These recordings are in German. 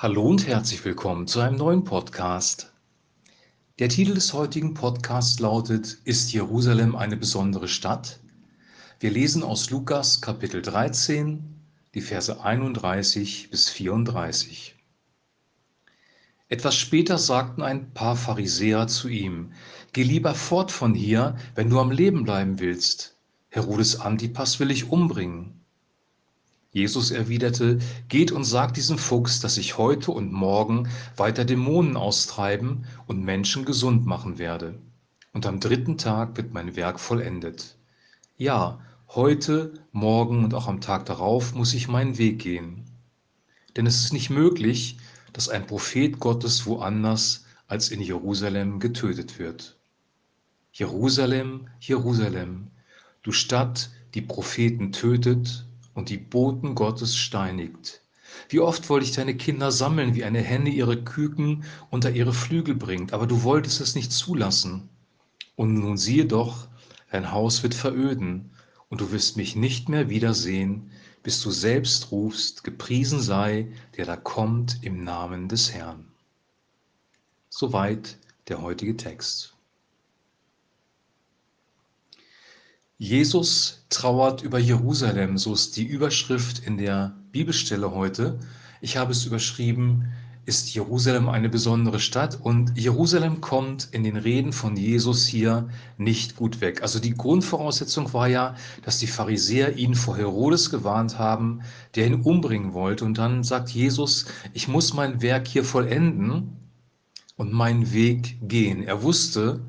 Hallo und herzlich willkommen zu einem neuen Podcast. Der Titel des heutigen Podcasts lautet Ist Jerusalem eine besondere Stadt? Wir lesen aus Lukas Kapitel 13, die Verse 31 bis 34. Etwas später sagten ein paar Pharisäer zu ihm, Geh lieber fort von hier, wenn du am Leben bleiben willst. Herodes Antipas will ich umbringen. Jesus erwiderte, Geht und sagt diesem Fuchs, dass ich heute und morgen weiter Dämonen austreiben und Menschen gesund machen werde. Und am dritten Tag wird mein Werk vollendet. Ja, heute, morgen und auch am Tag darauf muss ich meinen Weg gehen. Denn es ist nicht möglich, dass ein Prophet Gottes woanders als in Jerusalem getötet wird. Jerusalem, Jerusalem, du Stadt, die Propheten tötet und die Boten Gottes steinigt. Wie oft wollte ich deine Kinder sammeln, wie eine Henne ihre Küken unter ihre Flügel bringt, aber du wolltest es nicht zulassen. Und nun siehe doch, dein Haus wird veröden, und du wirst mich nicht mehr wiedersehen, bis du selbst rufst, gepriesen sei, der da kommt im Namen des Herrn. Soweit der heutige Text. Jesus trauert über Jerusalem, so ist die Überschrift in der Bibelstelle heute. Ich habe es überschrieben, ist Jerusalem eine besondere Stadt und Jerusalem kommt in den Reden von Jesus hier nicht gut weg. Also die Grundvoraussetzung war ja, dass die Pharisäer ihn vor Herodes gewarnt haben, der ihn umbringen wollte. Und dann sagt Jesus, ich muss mein Werk hier vollenden und meinen Weg gehen. Er wusste,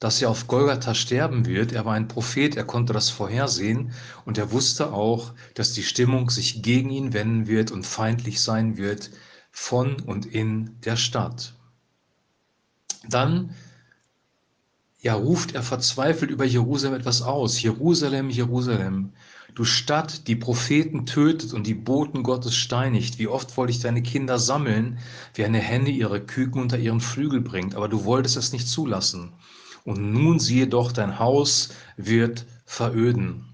dass er auf Golgatha sterben wird. Er war ein Prophet, er konnte das vorhersehen und er wusste auch, dass die Stimmung sich gegen ihn wenden wird und feindlich sein wird von und in der Stadt. Dann ja, ruft er verzweifelt über Jerusalem etwas aus. Jerusalem, Jerusalem, du Stadt, die Propheten tötet und die Boten Gottes steinigt. Wie oft wollte ich deine Kinder sammeln, wie eine Henne ihre Küken unter ihren Flügel bringt, aber du wolltest es nicht zulassen. Und nun siehe doch, dein Haus wird veröden.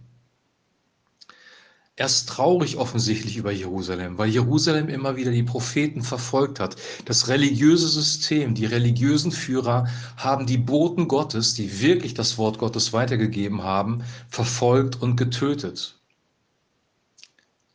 Er ist traurig offensichtlich über Jerusalem, weil Jerusalem immer wieder die Propheten verfolgt hat. Das religiöse System, die religiösen Führer haben die Boten Gottes, die wirklich das Wort Gottes weitergegeben haben, verfolgt und getötet.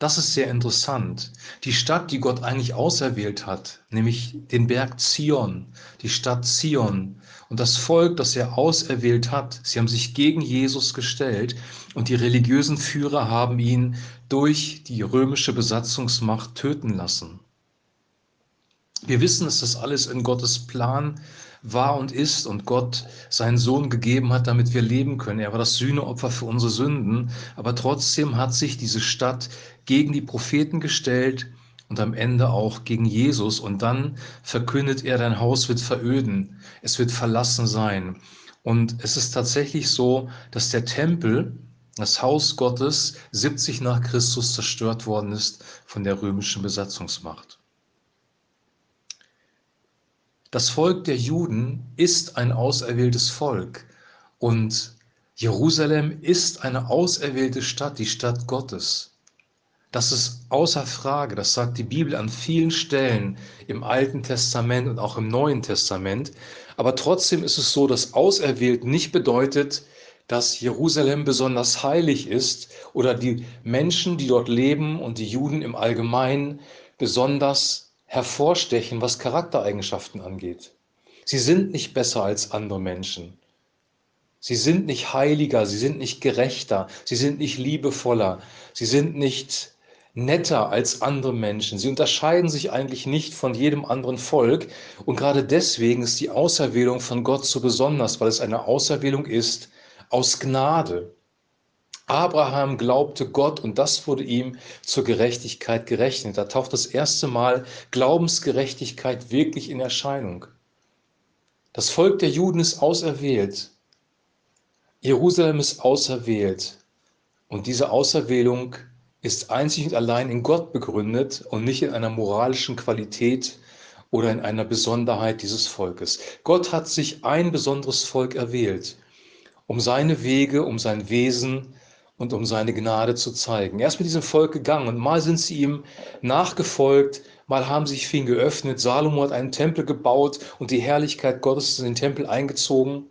Das ist sehr interessant. Die Stadt, die Gott eigentlich auserwählt hat, nämlich den Berg Zion, die Stadt Zion und das Volk, das er auserwählt hat, sie haben sich gegen Jesus gestellt und die religiösen Führer haben ihn durch die römische Besatzungsmacht töten lassen. Wir wissen, dass das alles in Gottes Plan war und ist und Gott seinen Sohn gegeben hat, damit wir leben können. Er war das Sühneopfer für unsere Sünden, aber trotzdem hat sich diese Stadt gegen die Propheten gestellt und am Ende auch gegen Jesus. Und dann verkündet er, dein Haus wird veröden, es wird verlassen sein. Und es ist tatsächlich so, dass der Tempel, das Haus Gottes, 70 nach Christus zerstört worden ist von der römischen Besatzungsmacht. Das Volk der Juden ist ein auserwähltes Volk und Jerusalem ist eine auserwählte Stadt, die Stadt Gottes. Das ist außer Frage, das sagt die Bibel an vielen Stellen im Alten Testament und auch im Neuen Testament. Aber trotzdem ist es so, dass auserwählt nicht bedeutet, dass Jerusalem besonders heilig ist oder die Menschen, die dort leben und die Juden im Allgemeinen besonders hervorstechen, was Charaktereigenschaften angeht. Sie sind nicht besser als andere Menschen. Sie sind nicht heiliger, sie sind nicht gerechter, sie sind nicht liebevoller, sie sind nicht netter als andere Menschen. Sie unterscheiden sich eigentlich nicht von jedem anderen Volk. Und gerade deswegen ist die Auserwählung von Gott so besonders, weil es eine Auserwählung ist aus Gnade. Abraham glaubte Gott und das wurde ihm zur Gerechtigkeit gerechnet. Da taucht das erste Mal Glaubensgerechtigkeit wirklich in Erscheinung. Das Volk der Juden ist auserwählt. Jerusalem ist auserwählt. Und diese Auserwählung ist einzig und allein in Gott begründet und nicht in einer moralischen Qualität oder in einer Besonderheit dieses Volkes. Gott hat sich ein besonderes Volk erwählt, um seine Wege, um sein Wesen und um seine Gnade zu zeigen. Er ist mit diesem Volk gegangen und mal sind sie ihm nachgefolgt, mal haben sich für ihn geöffnet. Salomo hat einen Tempel gebaut und die Herrlichkeit Gottes in den Tempel eingezogen.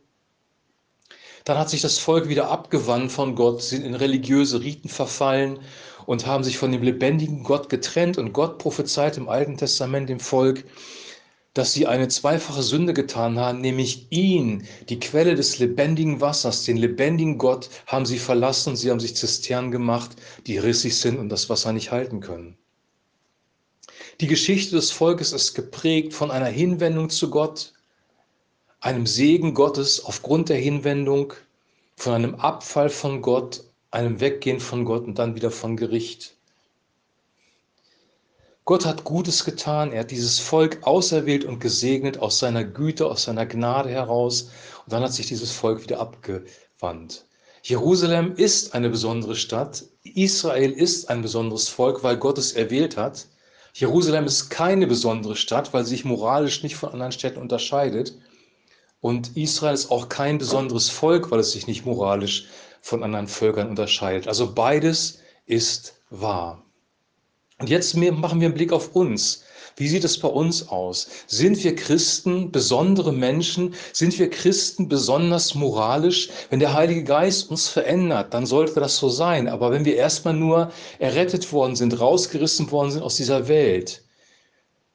Dann hat sich das Volk wieder abgewandt von Gott, sind in religiöse Riten verfallen und haben sich von dem lebendigen Gott getrennt. Und Gott prophezeit im Alten Testament dem Volk, dass sie eine zweifache Sünde getan haben, nämlich ihn, die Quelle des lebendigen Wassers, den lebendigen Gott, haben sie verlassen. Sie haben sich Zisternen gemacht, die rissig sind und das Wasser nicht halten können. Die Geschichte des Volkes ist geprägt von einer Hinwendung zu Gott, einem Segen Gottes aufgrund der Hinwendung, von einem Abfall von Gott, einem Weggehen von Gott und dann wieder von Gericht. Gott hat Gutes getan, er hat dieses Volk auserwählt und gesegnet aus seiner Güte, aus seiner Gnade heraus. Und dann hat sich dieses Volk wieder abgewandt. Jerusalem ist eine besondere Stadt. Israel ist ein besonderes Volk, weil Gott es erwählt hat. Jerusalem ist keine besondere Stadt, weil sie sich moralisch nicht von anderen Städten unterscheidet. Und Israel ist auch kein besonderes Volk, weil es sich nicht moralisch von anderen Völkern unterscheidet. Also beides ist wahr. Und jetzt machen wir einen Blick auf uns. Wie sieht es bei uns aus? Sind wir Christen besondere Menschen? Sind wir Christen besonders moralisch? Wenn der Heilige Geist uns verändert, dann sollte das so sein. Aber wenn wir erstmal nur errettet worden sind, rausgerissen worden sind aus dieser Welt,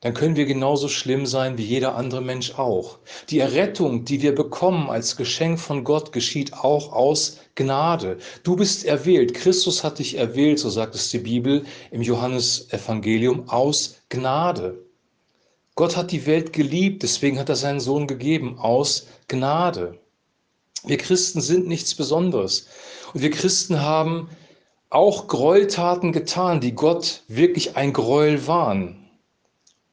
dann können wir genauso schlimm sein wie jeder andere Mensch auch. Die Errettung, die wir bekommen als Geschenk von Gott, geschieht auch aus Gnade. Du bist erwählt. Christus hat dich erwählt, so sagt es die Bibel im Johannesevangelium, aus Gnade. Gott hat die Welt geliebt, deswegen hat er seinen Sohn gegeben, aus Gnade. Wir Christen sind nichts Besonderes. Und wir Christen haben auch Gräueltaten getan, die Gott wirklich ein Gräuel waren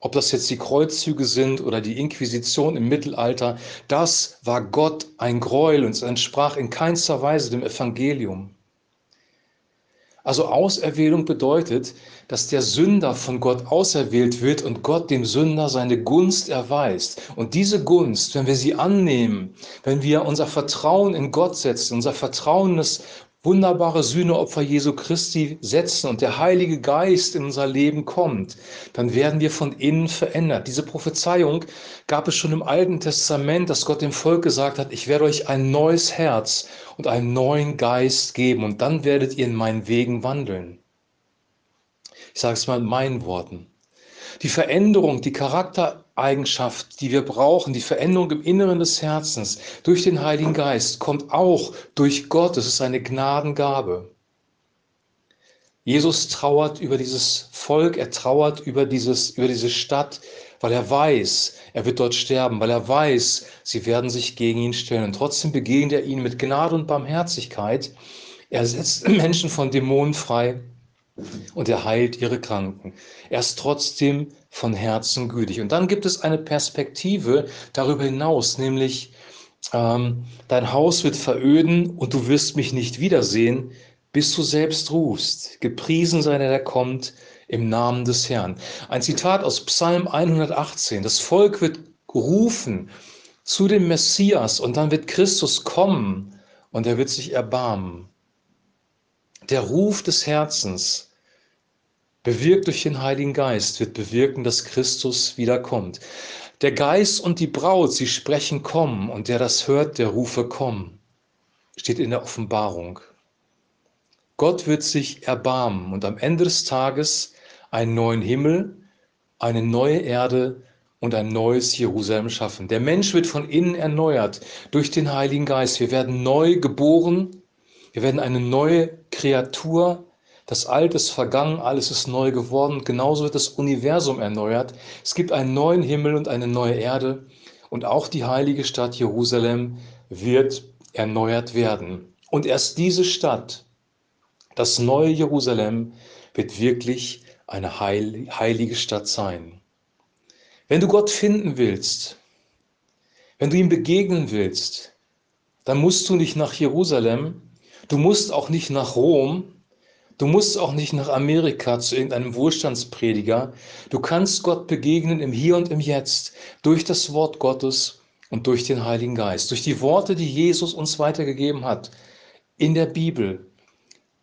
ob das jetzt die Kreuzzüge sind oder die Inquisition im Mittelalter, das war Gott ein Gräuel und es entsprach in keinster Weise dem Evangelium. Also Auserwählung bedeutet, dass der Sünder von Gott auserwählt wird und Gott dem Sünder seine Gunst erweist. Und diese Gunst, wenn wir sie annehmen, wenn wir unser Vertrauen in Gott setzen, unser Vertrauen wunderbare Sühneopfer Jesu Christi setzen und der Heilige Geist in unser Leben kommt, dann werden wir von innen verändert. Diese Prophezeiung gab es schon im Alten Testament, dass Gott dem Volk gesagt hat, ich werde euch ein neues Herz und einen neuen Geist geben und dann werdet ihr in meinen Wegen wandeln. Ich sage es mal in meinen Worten. Die Veränderung, die Charaktereigenschaft, die wir brauchen, die Veränderung im Inneren des Herzens durch den Heiligen Geist, kommt auch durch Gott. Es ist eine Gnadengabe. Jesus trauert über dieses Volk, er trauert über, dieses, über diese Stadt, weil er weiß, er wird dort sterben, weil er weiß, sie werden sich gegen ihn stellen. Und trotzdem begegnet er ihnen mit Gnade und Barmherzigkeit. Er setzt Menschen von Dämonen frei und er heilt ihre Kranken. Er ist trotzdem von Herzen gütig. Und dann gibt es eine Perspektive darüber hinaus, nämlich ähm, dein Haus wird veröden und du wirst mich nicht wiedersehen, bis du selbst rufst. Gepriesen sei der, der kommt im Namen des Herrn. Ein Zitat aus Psalm 118. Das Volk wird rufen zu dem Messias und dann wird Christus kommen und er wird sich erbarmen. Der Ruf des Herzens, bewirkt durch den Heiligen Geist, wird bewirken, dass Christus wiederkommt. Der Geist und die Braut, sie sprechen komm und der das hört, der rufe komm, steht in der Offenbarung. Gott wird sich erbarmen und am Ende des Tages einen neuen Himmel, eine neue Erde und ein neues Jerusalem schaffen. Der Mensch wird von innen erneuert durch den Heiligen Geist. Wir werden neu geboren wir werden eine neue Kreatur. Das Alte ist vergangen, alles ist neu geworden. Genauso wird das Universum erneuert. Es gibt einen neuen Himmel und eine neue Erde. Und auch die heilige Stadt Jerusalem wird erneuert werden. Und erst diese Stadt, das neue Jerusalem, wird wirklich eine heilige Stadt sein. Wenn du Gott finden willst, wenn du ihm begegnen willst, dann musst du nicht nach Jerusalem, Du musst auch nicht nach Rom, du musst auch nicht nach Amerika zu irgendeinem Wohlstandsprediger. Du kannst Gott begegnen im Hier und im Jetzt durch das Wort Gottes und durch den Heiligen Geist, durch die Worte, die Jesus uns weitergegeben hat in der Bibel.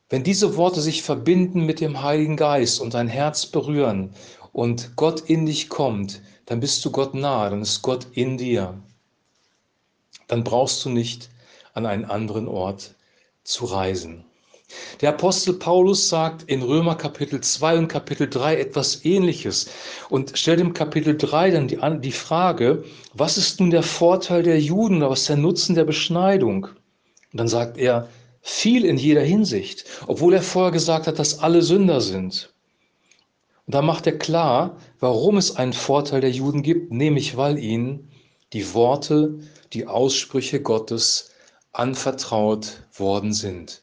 wenn diese Worte sich verbinden mit dem Heiligen Geist und dein Herz berühren und Gott in dich kommt, dann bist du Gott nahe, dann ist Gott in dir. Dann brauchst du nicht an einen anderen Ort zu reisen. Der Apostel Paulus sagt in Römer Kapitel 2 und Kapitel 3 etwas Ähnliches und stellt im Kapitel 3 dann die, die Frage, was ist nun der Vorteil der Juden oder was ist der Nutzen der Beschneidung? Und dann sagt er, viel in jeder Hinsicht, obwohl er vorher gesagt hat, dass alle Sünder sind. Und da macht er klar, warum es einen Vorteil der Juden gibt, nämlich weil ihnen die Worte, die Aussprüche Gottes anvertraut worden sind.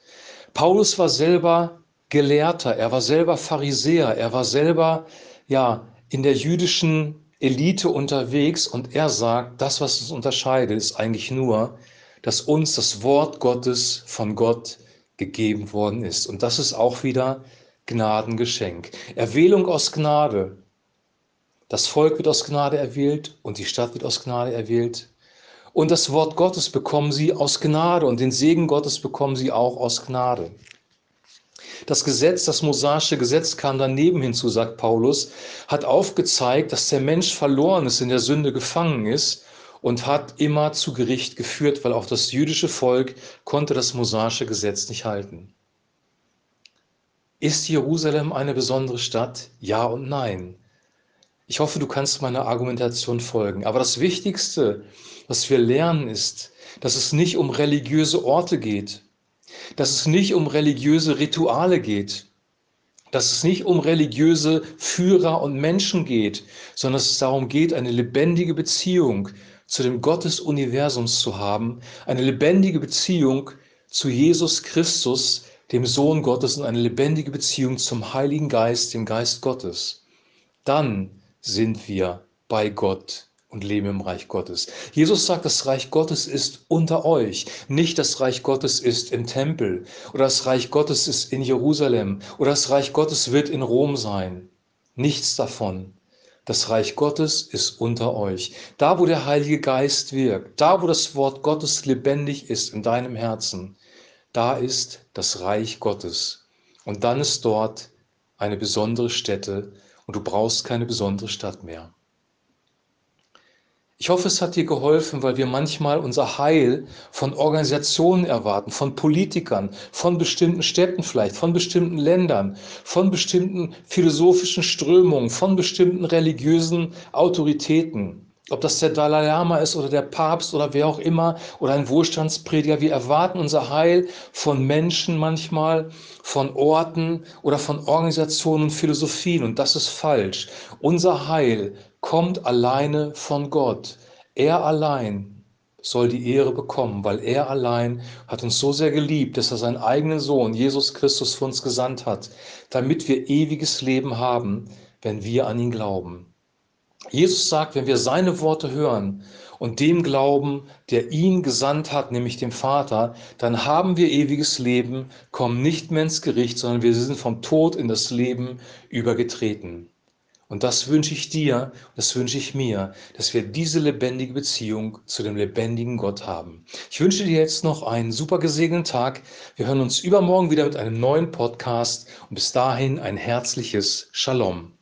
Paulus war selber Gelehrter, er war selber Pharisäer, er war selber ja in der jüdischen Elite unterwegs und er sagt, das, was uns unterscheidet, ist eigentlich nur, dass uns das Wort Gottes von Gott gegeben worden ist. Und das ist auch wieder Gnadengeschenk. Erwählung aus Gnade. Das Volk wird aus Gnade erwählt und die Stadt wird aus Gnade erwählt. Und das Wort Gottes bekommen sie aus Gnade und den Segen Gottes bekommen sie auch aus Gnade. Das Gesetz, das mosaische Gesetz kam daneben hinzu, sagt Paulus, hat aufgezeigt, dass der Mensch verloren ist, in der Sünde gefangen ist und hat immer zu Gericht geführt, weil auch das jüdische Volk konnte das mosaische Gesetz nicht halten. Ist Jerusalem eine besondere Stadt? Ja und nein. Ich hoffe, du kannst meiner Argumentation folgen. Aber das Wichtigste, was wir lernen, ist, dass es nicht um religiöse Orte geht, dass es nicht um religiöse Rituale geht, dass es nicht um religiöse Führer und Menschen geht, sondern dass es darum geht, eine lebendige Beziehung zu dem Gott des Universums zu haben, eine lebendige Beziehung zu Jesus Christus, dem Sohn Gottes und eine lebendige Beziehung zum Heiligen Geist, dem Geist Gottes. Dann sind wir bei Gott und leben im Reich Gottes. Jesus sagt, das Reich Gottes ist unter euch, nicht das Reich Gottes ist im Tempel oder das Reich Gottes ist in Jerusalem oder das Reich Gottes wird in Rom sein. Nichts davon. Das Reich Gottes ist unter euch. Da, wo der Heilige Geist wirkt, da, wo das Wort Gottes lebendig ist in deinem Herzen, da ist das Reich Gottes. Und dann ist dort eine besondere Stätte und du brauchst keine besondere Stadt mehr. Ich hoffe, es hat dir geholfen, weil wir manchmal unser Heil von Organisationen erwarten, von Politikern, von bestimmten Städten vielleicht, von bestimmten Ländern, von bestimmten philosophischen Strömungen, von bestimmten religiösen Autoritäten. Ob das der Dalai Lama ist oder der Papst oder wer auch immer oder ein Wohlstandsprediger, wir erwarten unser Heil von Menschen manchmal, von Orten oder von Organisationen und Philosophien und das ist falsch. Unser Heil kommt alleine von Gott. Er allein soll die Ehre bekommen, weil er allein hat uns so sehr geliebt, dass er seinen eigenen Sohn, Jesus Christus, für uns gesandt hat, damit wir ewiges Leben haben, wenn wir an ihn glauben. Jesus sagt, wenn wir seine Worte hören und dem glauben, der ihn gesandt hat, nämlich dem Vater, dann haben wir ewiges Leben, kommen nicht mehr ins Gericht, sondern wir sind vom Tod in das Leben übergetreten. Und das wünsche ich dir, das wünsche ich mir, dass wir diese lebendige Beziehung zu dem lebendigen Gott haben. Ich wünsche dir jetzt noch einen super gesegneten Tag. Wir hören uns übermorgen wieder mit einem neuen Podcast und bis dahin ein herzliches Shalom.